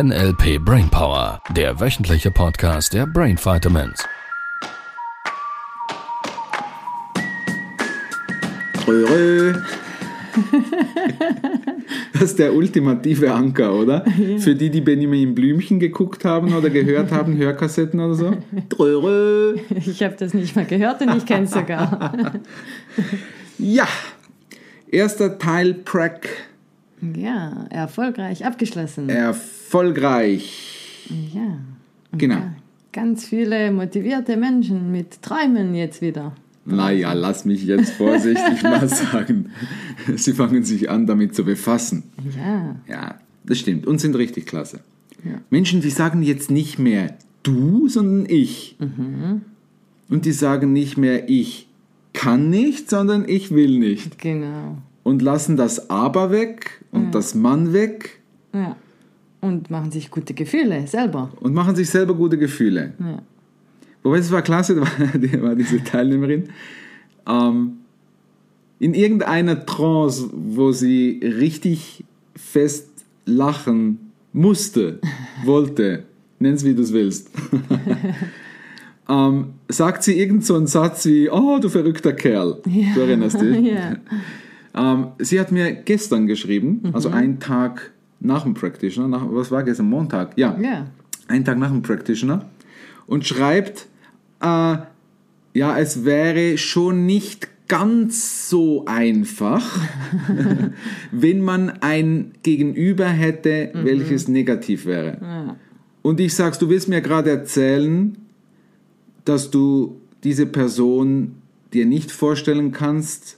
NLP Brainpower, der wöchentliche Podcast der Brain Vitamins. Röhrö. Das ist der ultimative Anker, oder? Für die, die Benjamin Blümchen geguckt haben oder gehört haben, Hörkassetten oder so. Röhrö. Ich habe das nicht mal gehört und ich kenne es sogar. Ja, erster Teil Prack. Ja, erfolgreich abgeschlossen. Erfolgreich. Ja. Genau. Ganz viele motivierte Menschen mit Träumen jetzt wieder. Naja, lass mich jetzt vorsichtig mal sagen. Sie fangen sich an, damit zu befassen. Ja. Ja, das stimmt. Und sind richtig klasse. Ja. Menschen, die sagen jetzt nicht mehr du, sondern ich. Mhm. Und die sagen nicht mehr ich kann nicht, sondern ich will nicht. Genau. Und lassen das aber weg und ja. das Mann weg. Ja. Und machen sich gute Gefühle selber. Und machen sich selber gute Gefühle. Ja. Wobei es war klasse, war diese Teilnehmerin. Ähm, in irgendeiner Trance, wo sie richtig fest lachen musste, wollte, nenn's wie du es willst, ähm, sagt sie irgend so einen Satz wie, oh, du verrückter Kerl. Ja. Du erinnerst dich? Ja. Ähm, sie hat mir gestern geschrieben, Mhm. also einen Tag nach dem Practitioner, nach, was war gestern, Montag? Ja, Ja. einen Tag nach dem Practitioner und schreibt, äh, ja, es wäre schon nicht ganz so einfach, wenn man ein Gegenüber hätte, welches negativ wäre. Ja. Und ich sag's, du willst mir gerade erzählen, dass du diese Person dir nicht vorstellen kannst,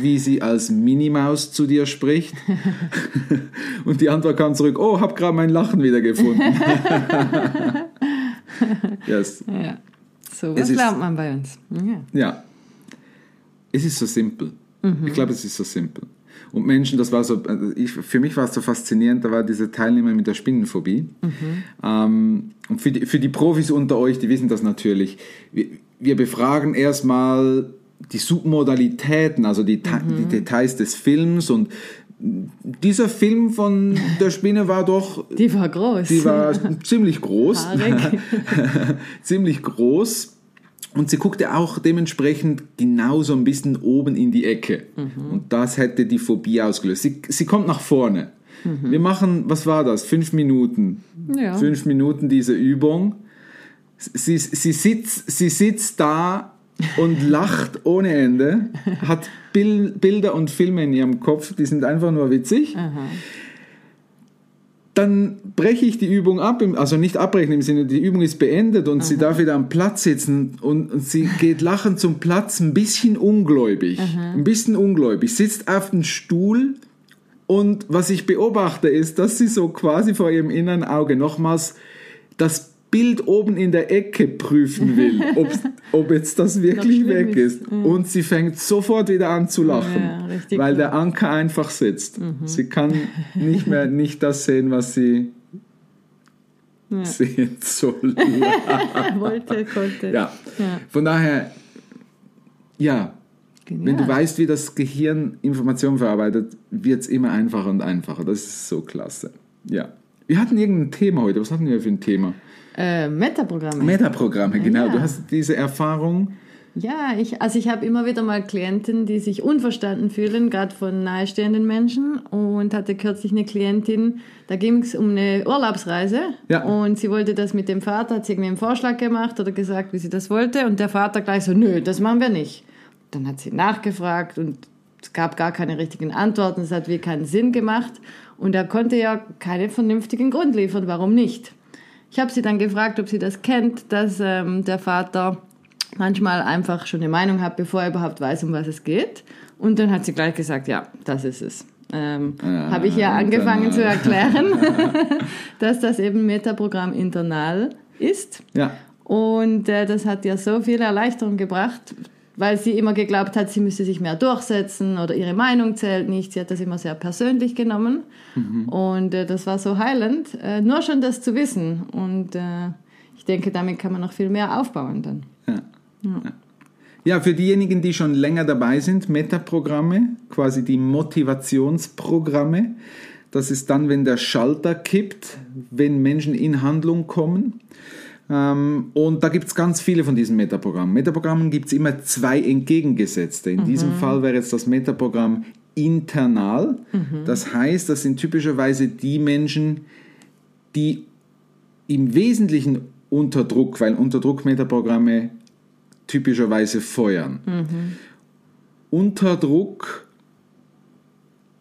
wie sie als Minimaus zu dir spricht. Und die Antwort kam zurück, oh, hab gerade mein Lachen wieder gefunden. yes. ja. So was ist- lernt man bei uns. Ja. Ja. Es ist so simpel. Ich glaube, es ist so simpel. Und Menschen, das war so, also ich, für mich war es so faszinierend, da war diese Teilnehmer mit der Spinnenphobie. Ähm, und für die, für die Profis unter euch, die wissen das natürlich. Wir, wir befragen erstmal die Submodalitäten, also die, Ta- die Details des Films und dieser Film von der Spinne war doch Die war groß. die war ziemlich groß. Ziemlich groß. Und sie guckte auch dementsprechend genau so ein bisschen oben in die Ecke. Und das hätte die Phobie ausgelöst. Sie, sie kommt nach vorne. Wir machen, was war das? Fünf Minuten. Ja. Fünf Minuten diese Übung. Sie, sie, sitzt, sie sitzt da und lacht ohne Ende, hat Bil Bilder und Filme in ihrem Kopf, die sind einfach nur witzig. Aha. Dann breche ich die Übung ab, also nicht abbrechen im Sinne, die Übung ist beendet und sie darf wieder am Platz sitzen und, und sie geht lachend zum Platz, ein bisschen ungläubig, ein bisschen ungläubig, sitzt auf dem Stuhl und was ich beobachte ist, dass sie so quasi vor ihrem inneren Auge nochmals das Bild oben in der Ecke prüfen will, ob, ob jetzt das wirklich weg ist. ist. Und sie fängt sofort wieder an zu lachen, Ja, weil cool. der Anker einfach sitzt. Sie kann nicht mehr nicht das sehen, was sie sehen soll. Wollte, konnte. ja. Ja. Von daher, ja, wenn du Genial. weißt, wie das Gehirn Informationen verarbeitet, wird es immer einfacher und einfacher. Das ist so klasse. Ja. Wir hatten irgendein Thema heute. Was hatten wir für ein Thema? Äh, Metaprogramme. Metaprogramme, genau. Ja. Du hast diese Erfahrung. Ja, ich, also ich habe immer wieder mal Klienten, die sich unverstanden fühlen, gerade von nahestehenden Menschen. Und hatte kürzlich eine Klientin, da ging es um eine Urlaubsreise. Ja. Und sie wollte das mit dem Vater, hat sie irgendwie einen Vorschlag gemacht oder gesagt, wie sie das wollte. Und der Vater gleich so, nö, das machen wir nicht. Dann hat sie nachgefragt und es gab gar keine richtigen Antworten. Es hat wie keinen Sinn gemacht. Und er konnte ja keinen vernünftigen Grund liefern, warum nicht. Ich habe sie dann gefragt, ob sie das kennt, dass ähm, der Vater manchmal einfach schon eine Meinung hat, bevor er überhaupt weiß, um was es geht. Und dann hat sie gleich gesagt, ja, das ist es. Ähm, Ah, habe ich ja angefangen zu erklären, dass das eben Metaprogramm internal ist. Ja. Und äh, das hat ihr so viel Erleichterung gebracht, weil sie immer geglaubt hat, sie müsse sich mehr durchsetzen oder ihre Meinung zählt nicht. Sie hat das immer sehr persönlich genommen. Und äh, das war so heilend, äh, nur schon das zu wissen. Und äh, ich denke, damit kann man noch viel mehr aufbauen dann. Ja. Ja, für diejenigen, die schon länger dabei sind, Metaprogramme, quasi die Motivationsprogramme. Das ist dann, wenn der Schalter kippt, wenn Menschen in Handlung kommen. Ähm, und da gibt es ganz viele von diesen Metaprogrammen. Metaprogrammen gibt es immer zwei entgegengesetzte. In mhm. diesem Fall wäre jetzt das Metaprogramm internal. Mhm. Das heißt, das sind typischerweise die Menschen, die im Wesentlichen unter Druck, weil Unterdruck-Metaprogramme typischerweise feuern. Mhm. Unter Druck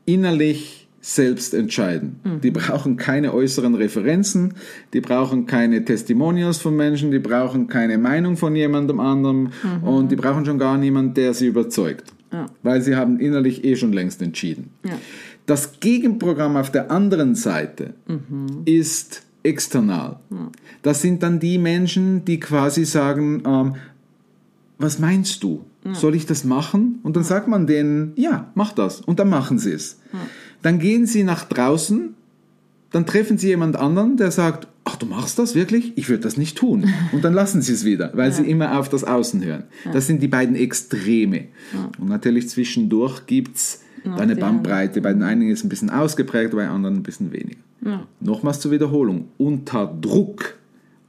innerlich selbst entscheiden. Mhm. Die brauchen keine äußeren Referenzen, die brauchen keine Testimonials von Menschen, die brauchen keine Meinung von jemandem anderem mhm. und die brauchen schon gar niemanden, der sie überzeugt. Ja. Weil sie haben innerlich eh schon längst entschieden. Ja. Das Gegenprogramm auf der anderen Seite mhm. ist external. Ja. Das sind dann die Menschen, die quasi sagen, ähm, was meinst du? Soll ich das machen? Und dann sagt man denen, ja, mach das. Und dann machen sie es. Dann gehen sie nach draußen, dann treffen sie jemand anderen, der sagt, ach, du machst das wirklich? Ich würde das nicht tun. Und dann lassen sie es wieder, weil ja. sie immer auf das Außen hören. Ja. Das sind die beiden Extreme. Ja. Und natürlich zwischendurch gibt es eine Bandbreite. Bei den einen ist es ein bisschen ausgeprägt, bei anderen ein bisschen weniger. Nochmals zur Wiederholung. Unter Druck,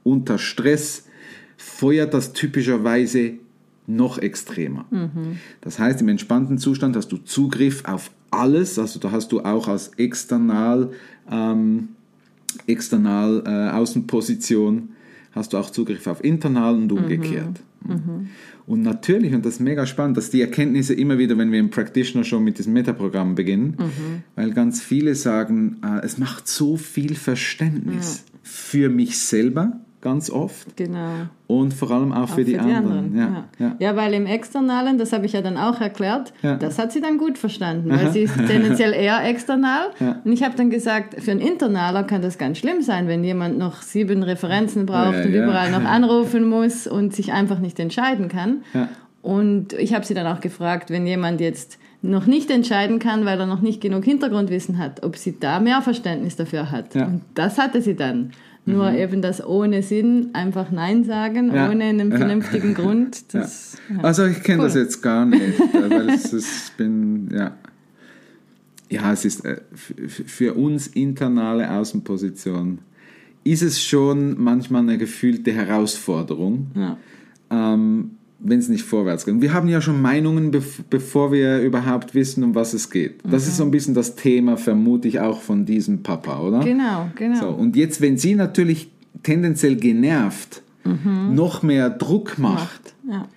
unter Stress feuert das typischerweise noch extremer. Mhm. Das heißt, im entspannten Zustand hast du Zugriff auf alles, also da hast du auch als external, ähm, external äh, Außenposition, hast du auch Zugriff auf internal und umgekehrt. Mhm. Mhm. Und natürlich, und das ist mega spannend, dass die Erkenntnisse immer wieder, wenn wir im Practitioner schon mit diesem Metaprogramm beginnen, mhm. weil ganz viele sagen, äh, es macht so viel Verständnis für mich selber, ganz oft. Genau. Und vor allem auch, auch für, die, für die anderen. anderen. Ja, ja. ja, weil im Externalen, das habe ich ja dann auch erklärt, das hat sie dann gut verstanden, weil Aha. sie ist tendenziell eher external. Und ich habe dann gesagt, für einen Internaler kann das ganz schlimm sein, wenn jemand noch sieben Referenzen braucht und überall noch anrufen muss und sich einfach nicht entscheiden kann. Und ich habe sie dann auch gefragt, wenn jemand jetzt noch nicht entscheiden kann, weil er noch nicht genug Hintergrundwissen hat, ob sie da mehr Verständnis dafür hat. Und das hatte sie dann. Nur mhm. eben das ohne Sinn, einfach Nein sagen, ja. ohne einen vernünftigen ja. Grund. Das, ja. Also ich kenne cool. das jetzt gar nicht, äh, weil es ist, bin, ja. Ja, es ist äh, für uns internale Außenposition ist es schon manchmal eine gefühlte Herausforderung. Ähm, wenn es nicht vorwärts geht. Und wir haben ja schon Meinungen, bevor wir überhaupt wissen, um was es geht. Das mhm. ist so ein bisschen das Thema, vermute ich, auch von diesem Papa, oder? Genau, genau. So, und jetzt, wenn sie natürlich tendenziell genervt mhm. noch mehr Druck macht, ja.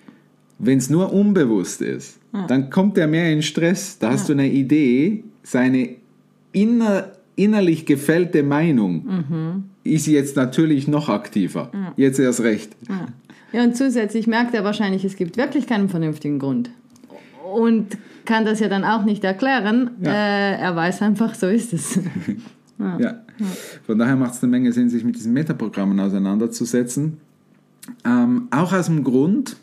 wenn es nur unbewusst ist, ja. dann kommt er mehr in Stress. Da hast ja. du eine Idee, seine inner, innerlich gefällte Meinung mhm. ist jetzt natürlich noch aktiver. Jetzt erst recht. Ja, und zusätzlich merkt er wahrscheinlich, es gibt wirklich keinen vernünftigen Grund. Und kann das ja dann auch nicht erklären. Ja. Äh, er weiß einfach, so ist es. ja. ja. Von daher macht es eine Menge Sinn, sich mit diesen Metaprogrammen auseinanderzusetzen. Ähm, auch aus dem Grund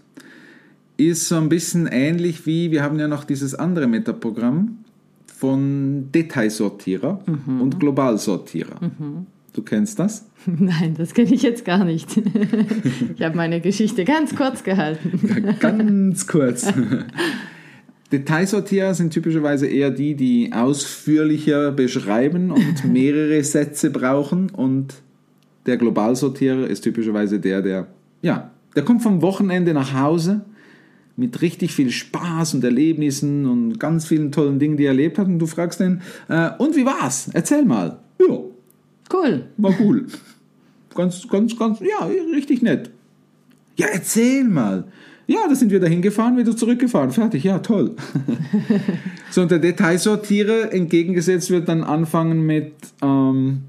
ist so ein bisschen ähnlich wie, wir haben ja noch dieses andere Metaprogramm von Detailsortierer mhm. und Globalsortierer. Mhm. Du kennst das? Nein, das kenne ich jetzt gar nicht. Ich habe meine Geschichte ganz kurz gehalten. Ja, ganz kurz. Detailsortierer sind typischerweise eher die, die ausführlicher beschreiben und mehrere Sätze brauchen. Und der Globalsortierer ist typischerweise der, der, ja, der kommt vom Wochenende nach Hause mit richtig viel Spaß und Erlebnissen und ganz vielen tollen Dingen, die er erlebt hat. Und du fragst ihn, äh, und wie war's? Erzähl mal. Ja, Cool. War cool. Ganz, ganz, ganz, ja, richtig nett. Ja, erzähl mal. Ja, da sind wir dahin gefahren, wieder zurückgefahren. Fertig, ja, toll. so, und der Detailsortierer entgegengesetzt wird dann anfangen mit, ähm,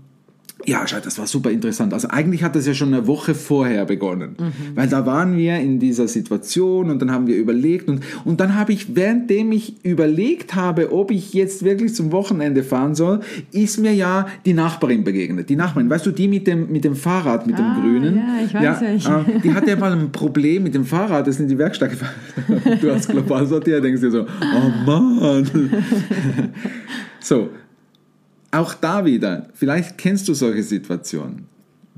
ja, schau, das war super interessant. Also eigentlich hat das ja schon eine Woche vorher begonnen, mhm. weil da waren wir in dieser Situation und dann haben wir überlegt und, und dann habe ich, währenddem ich überlegt habe, ob ich jetzt wirklich zum Wochenende fahren soll, ist mir ja die Nachbarin begegnet. Die Nachbarin, weißt du, die mit dem, mit dem Fahrrad, mit ah, dem Grünen. Ja, ich weiß ja, äh, Die hatte ja mal ein Problem mit dem Fahrrad, das ist in die Werkstatt gefahren. du als Globalsortier denkst dir so, oh Mann. so, auch da wieder, vielleicht kennst du solche Situationen.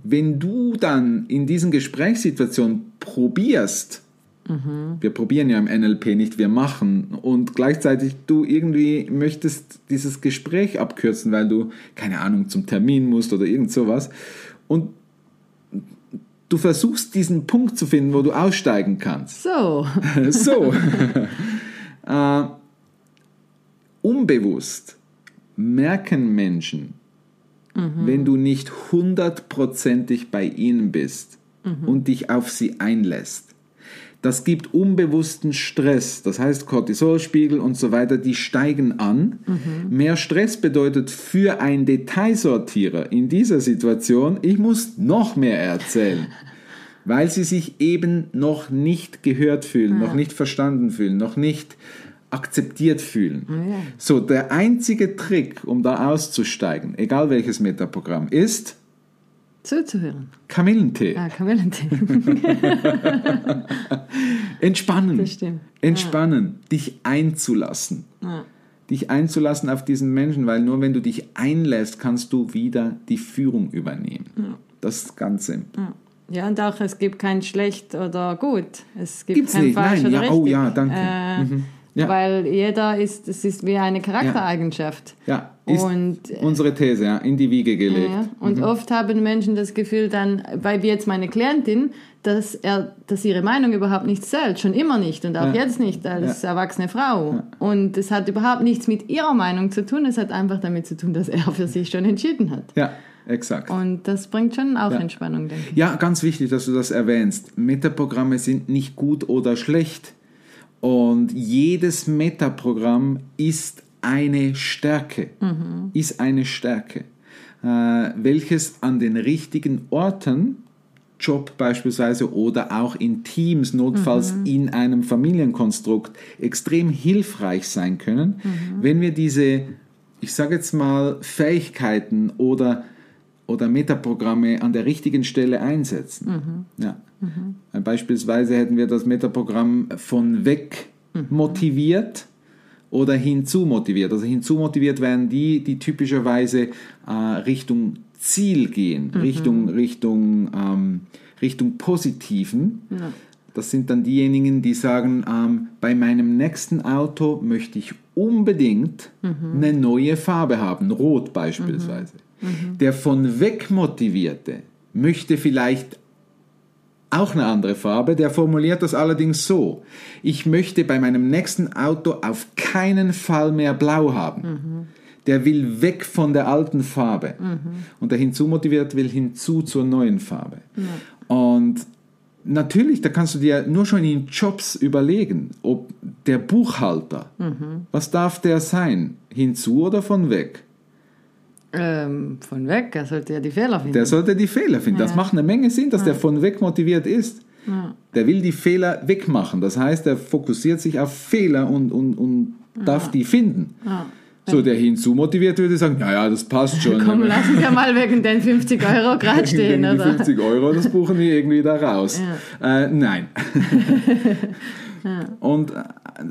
Wenn du dann in diesen Gesprächssituationen probierst, Wir probieren ja im NLP nicht, wir machen. Und gleichzeitig du irgendwie möchtest dieses Gespräch abkürzen, weil du, keine Ahnung, zum Termin musst oder irgend sowas. Und du versuchst diesen Punkt zu finden, wo du aussteigen kannst. So. So. äh, unbewusst merken Menschen, wenn du nicht hundertprozentig bei ihnen bist und dich auf sie einlässt. Das gibt unbewussten Stress, das heißt Cortisolspiegel und so weiter, die steigen an. Mehr Stress bedeutet für einen Detailsortierer in dieser Situation, ich muss noch mehr erzählen, weil sie sich eben noch nicht gehört fühlen, noch nicht verstanden fühlen, noch nicht akzeptiert fühlen. ja. So, der einzige Trick, um da auszusteigen, egal welches Metaprogramm, ist Zuzuhören. Kamillentee. Ah, Kamillentee. Entspannen. Das stimmt. Entspannen. Dich einzulassen. Ja. Dich einzulassen auf diesen Menschen, weil nur wenn du dich einlässt, kannst du wieder die Führung übernehmen. Das ist ganz simpel. Ja, und auch es gibt kein schlecht oder gut. Es gibt Gibt's kein nicht, falsch nein, oder ja, richtig. oh ja, danke. Äh, Mhm. Ja. Weil jeder ist, es ist wie eine Charaktereigenschaft. Ja, ist Und, äh, unsere These, ja, in die Wiege gelegt. Ja, und Mhm. oft haben Menschen das Gefühl dann, weil wie jetzt meine Klientin, dass, er, dass ihre Meinung überhaupt nicht zählt, schon immer nicht und auch Ja. jetzt nicht als Ja. erwachsene Frau. Und es hat überhaupt nichts mit ihrer Meinung zu tun, es hat einfach damit zu tun, dass er für sich schon entschieden hat. Ja, exakt. Und das bringt schon auch Ja. Entspannung, denke ich. Ja, ganz wichtig, dass du das erwähnst. Metaprogramme sind nicht gut oder schlecht. Und jedes Metaprogramm ist eine Stärke. Ist eine Stärke. Äh, welches an den richtigen Orten, Job beispielsweise oder auch in Teams, notfalls in einem Familienkonstrukt, extrem hilfreich sein können, wenn wir diese, ich sage jetzt mal, Fähigkeiten oder oder Metaprogramme an der richtigen Stelle einsetzen. Ja. Äh, Beispielsweise hätten wir das Metaprogramm von weg motiviert oder hinzu motiviert. Also hinzu motiviert wären die, die typischerweise äh, Richtung Ziel gehen, Richtung, Richtung, ähm, Richtung Positiven. Das sind dann diejenigen, die sagen, ähm, bei meinem nächsten Auto möchte ich unbedingt eine neue Farbe haben, rot beispielsweise. Der von weg motivierte möchte vielleicht auch eine andere Farbe, der formuliert das allerdings so. Ich möchte bei meinem nächsten Auto auf keinen Fall mehr blau haben. Der will weg von der alten Farbe. Und der hinzumotiviert will hinzu zur neuen Farbe. Und natürlich, da kannst du dir nur schon in Jobs überlegen, ob der Buchhalter, was darf der sein? Hinzu oder von weg? Ähm, von weg, er sollte ja die Fehler finden. Der sollte die Fehler finden. Das macht eine Menge Sinn, dass der von weg motiviert ist. Der will die Fehler wegmachen. Das heißt, er fokussiert sich auf Fehler und, und, und darf die finden. So, der hinzu motiviert würde sagen, ja, ja, das passt schon. Komm, lassen wir mal wegen den 50 Euro gerade stehen, die oder? 50 Euro, das buchen die irgendwie da raus. Äh, nein. Und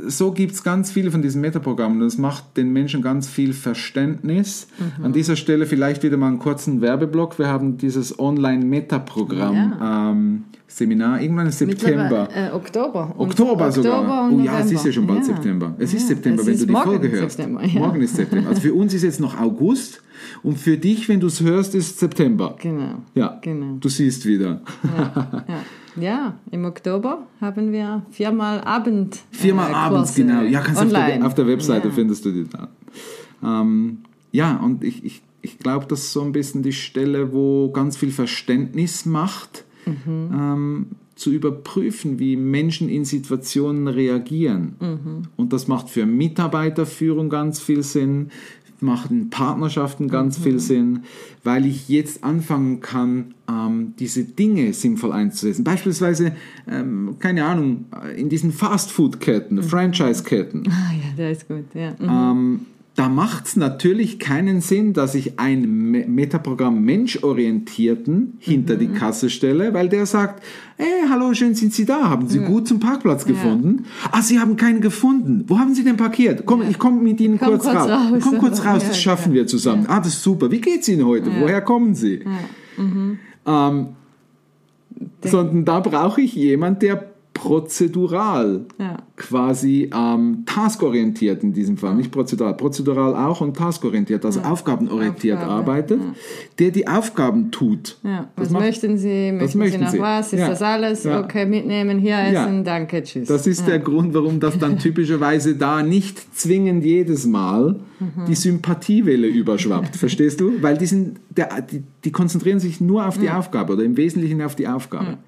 so gibt es ganz viele von diesen Metaprogrammen. Das macht den Menschen ganz viel Verständnis. Mhm. An dieser Stelle vielleicht wieder mal einen kurzen Werbeblock. Wir haben dieses Online-Metaprogramm, ähm, Seminar, irgendwann im September. Äh, Oktober. Und- Oktober sogar. und oh ja, es ist ja schon bald November. September. Es ist Ja, September, es wenn ist du die Folge hörst. September, ja. Morgen ist September. Also für uns ist jetzt noch August und für dich, wenn du es hörst, ist September. Genau. Ja, Genau. du siehst wieder. Ja. ja, im Oktober haben wir viermal Abend. Viermal äh, abends, genau. Ja, kannst du auf der, online. auf der Webseite Ja. findest du die da. Ähm, ja, und ich, ich, ich glaube, das ist so ein bisschen die Stelle, wo ganz viel Verständnis macht, Mhm. ähm, zu überprüfen, wie Menschen in Situationen reagieren. Mhm. Und das macht für Mitarbeiterführung ganz viel Sinn, macht in Partnerschaften ganz Mhm. viel Sinn, weil ich jetzt anfangen kann, ähm, diese Dinge sinnvoll einzusetzen. Beispielsweise, ähm, keine Ahnung, in diesen Fastfood-Ketten, Mhm. Franchise-Ketten. Ah, ja, der ist gut. Ja. Mhm. Ähm, da macht es natürlich keinen Sinn, dass ich ein Me- Metaprogramm Menschorientierten hinter Mhm. die Kasse stelle, weil der sagt, hey, hallo, schön sind Sie da, haben Sie gut zum Parkplatz gefunden? Ah, Sie haben keinen gefunden. Wo haben Sie denn parkiert? Komm, ich komme mit Ihnen Komm kurz, kurz raus. raus. Komm kurz raus, Ja, das schaffen ja. wir zusammen. Ah, das ist super. Wie geht's Ihnen heute? Woher kommen Sie? Ähm, sondern da brauche ich jemand, der prozedural, Ja. quasi ähm, taskorientiert in diesem Fall, nicht prozedural, prozedural auch und taskorientiert, also aufgabenorientiert Aufgabe, arbeitet, der die Aufgaben tut. Ja. Was macht- möchten Sie? Möchten möchten Sie noch Sie? was? Ist Ja. das alles? Ja. Okay, mitnehmen, hier Ja. essen, danke, tschüss. Das ist der Grund, warum das dann typischerweise da nicht zwingend jedes Mal die Sympathiewelle überschwappt. Verstehst du? Weil die, sind, der, die, die konzentrieren sich nur auf die Aufgabe oder im Wesentlichen auf die Aufgabe.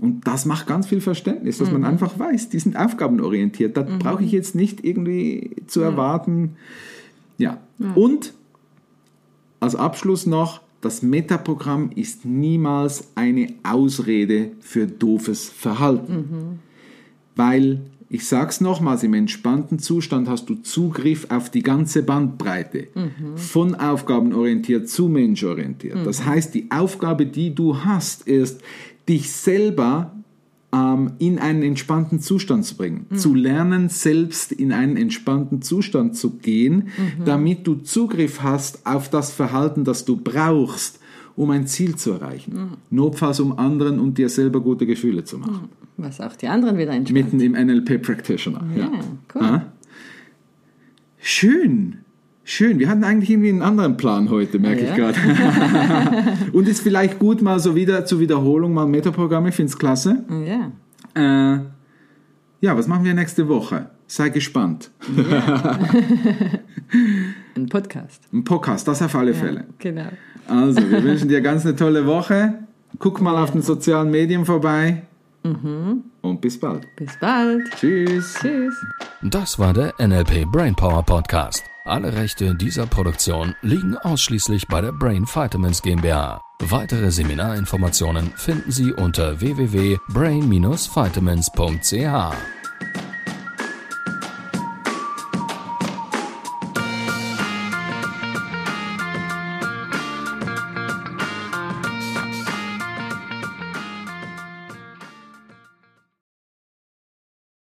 Und das macht ganz viel Verständnis, dass man einfach weiß, die sind aufgabenorientiert. Da brauche ich jetzt nicht irgendwie zu erwarten. Ja. Und als Abschluss noch, das Metaprogramm ist niemals eine Ausrede für doofes Verhalten. Weil, ich sag's nochmals, im entspannten Zustand hast du Zugriff auf die ganze Bandbreite. Von aufgabenorientiert zu menschorientiert. Das heißt, die Aufgabe, die du hast, ist, dich selber ähm, in einen entspannten Zustand zu bringen. Zu lernen, selbst in einen entspannten Zustand zu gehen, damit du Zugriff hast auf das Verhalten, das du brauchst, um ein Ziel zu erreichen. Notfalls, um anderen und dir selber gute Gefühle zu machen. Was auch die anderen wieder entspannen. Mitten im NLP Practitioner. Ja, cool. Ah. Schön. Schön. Wir hatten eigentlich irgendwie einen anderen Plan heute, merke Ja. ich gerade. und ist vielleicht gut, mal so wieder zur Wiederholung mal Metaprogramm. Ich finde es klasse. Ja. Äh, ja, was machen wir nächste Woche? Sei gespannt. Ein Podcast. Ein Podcast, das auf alle Fälle. Genau. Also, wir wünschen dir ganz eine tolle Woche. Guck mal auf den sozialen Medien vorbei. Und bis bald. Bis bald. Tschüss. Tschüss. Das war der NLP Brainpower Podcast. Alle Rechte dieser Produktion liegen ausschließlich bei der Brain Vitamins GmbH. Weitere Seminarinformationen finden Sie unter www.brain-vitamins.ch.